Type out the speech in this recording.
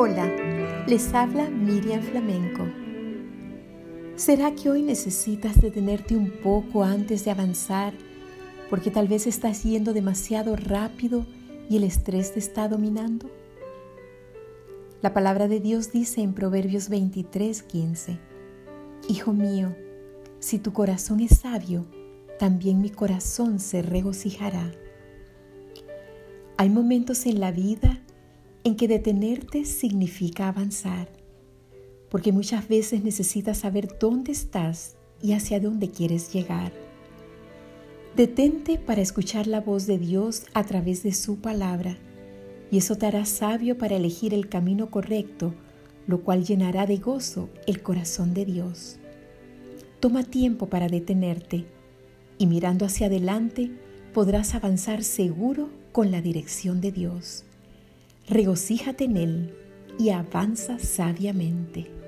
Hola, les habla Miriam Flamenco. ¿Será que hoy necesitas detenerte un poco antes de avanzar porque tal vez estás yendo demasiado rápido y el estrés te está dominando? La palabra de Dios dice en Proverbios 23:15, Hijo mío, si tu corazón es sabio, también mi corazón se regocijará. Hay momentos en la vida en que detenerte significa avanzar, porque muchas veces necesitas saber dónde estás y hacia dónde quieres llegar. Detente para escuchar la voz de Dios a través de su palabra, y eso te hará sabio para elegir el camino correcto, lo cual llenará de gozo el corazón de Dios. Toma tiempo para detenerte, y mirando hacia adelante podrás avanzar seguro con la dirección de Dios regocíjate en Él y avanza sabiamente.